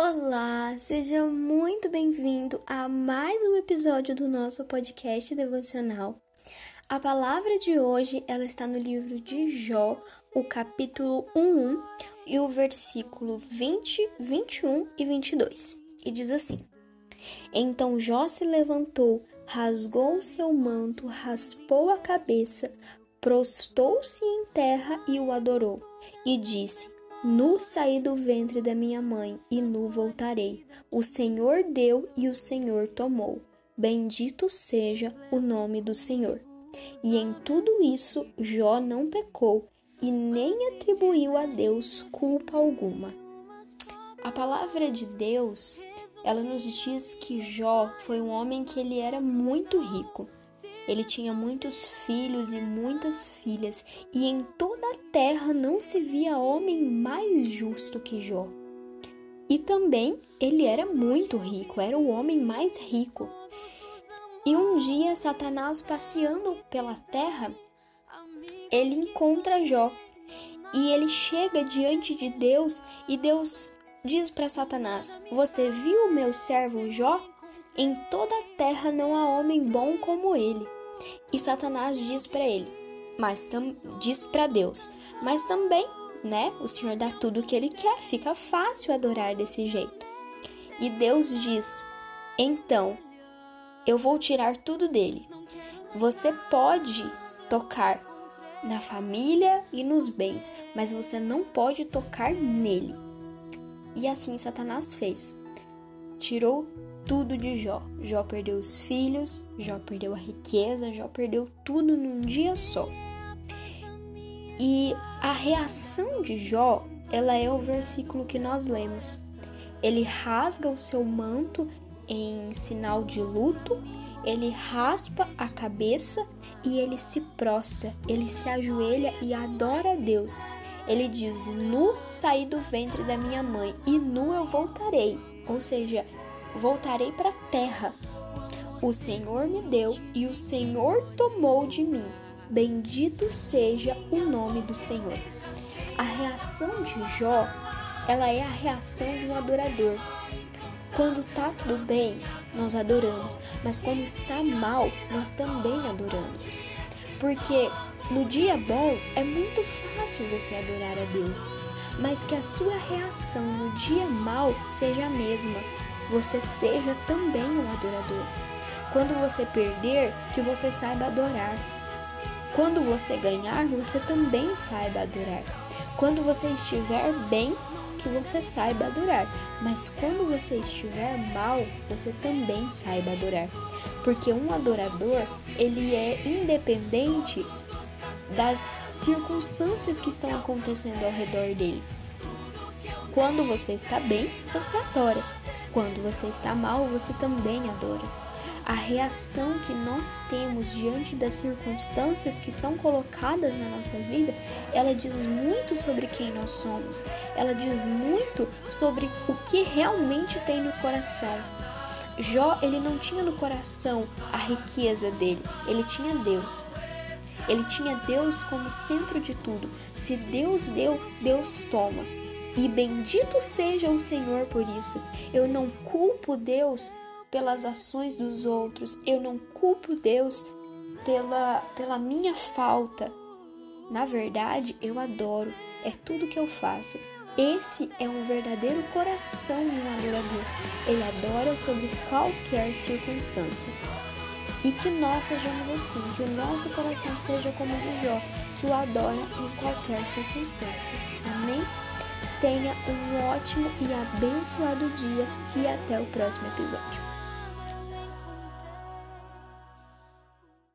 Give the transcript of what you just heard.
Olá, seja muito bem-vindo a mais um episódio do nosso podcast devocional. A palavra de hoje, ela está no livro de Jó, o capítulo 1 e o versículo 20, 21 e 22. E diz assim: Então Jó se levantou, rasgou o seu manto, raspou a cabeça, prostou-se em terra e o adorou, e disse: Nu saí do ventre da minha mãe e nu voltarei. O Senhor deu e o Senhor tomou. Bendito seja o nome do Senhor. E em tudo isso Jó não pecou e nem atribuiu a Deus culpa alguma. A palavra de Deus, ela nos diz que Jó foi um homem que ele era muito rico. Ele tinha muitos filhos e muitas filhas, e em toda a terra não se via homem mais justo que Jó. E também ele era muito rico, era o homem mais rico. E um dia, Satanás passeando pela terra, ele encontra Jó. E ele chega diante de Deus e Deus diz para Satanás: Você viu o meu servo Jó? Em toda a terra não há homem bom como ele. E Satanás diz para ele, mas diz para Deus, mas também, né? O Senhor dá tudo o que ele quer, fica fácil adorar desse jeito. E Deus diz: Então, eu vou tirar tudo dele. Você pode tocar na família e nos bens, mas você não pode tocar nele. E assim Satanás fez. Tirou tudo de Jó. Jó perdeu os filhos, Jó perdeu a riqueza, Jó perdeu tudo num dia só. E a reação de Jó, ela é o versículo que nós lemos. Ele rasga o seu manto em sinal de luto, ele raspa a cabeça e ele se prostra, ele se ajoelha e adora a Deus. Ele diz: Nu saí do ventre da minha mãe e nu eu voltarei. Ou seja, voltarei para a terra. O Senhor me deu e o Senhor tomou de mim. Bendito seja o nome do Senhor. A reação de Jó, ela é a reação de um adorador. Quando tá tudo bem, nós adoramos, mas quando está mal, nós também adoramos. Porque no dia bom é muito fácil você adorar a Deus, mas que a sua reação no dia mal seja a mesma você seja também um adorador. Quando você perder, que você saiba adorar. Quando você ganhar, você também saiba adorar. Quando você estiver bem, que você saiba adorar. Mas quando você estiver mal, você também saiba adorar. Porque um adorador, ele é independente das circunstâncias que estão acontecendo ao redor dele. Quando você está bem, você adora. Quando você está mal, você também adora. A reação que nós temos diante das circunstâncias que são colocadas na nossa vida, ela diz muito sobre quem nós somos. Ela diz muito sobre o que realmente tem no coração. Jó, ele não tinha no coração a riqueza dele, ele tinha Deus. Ele tinha Deus como centro de tudo. Se Deus deu, Deus toma. E bendito seja o Senhor por isso. Eu não culpo Deus pelas ações dos outros, eu não culpo Deus pela, pela minha falta. Na verdade, eu adoro, é tudo que eu faço. Esse é um verdadeiro coração de um adorador. Ele adora sobre qualquer circunstância. E que nós sejamos assim, que o nosso coração seja como o de Jó, que o adora em qualquer circunstância. Amém? Tenha um ótimo e abençoado dia e até o próximo episódio.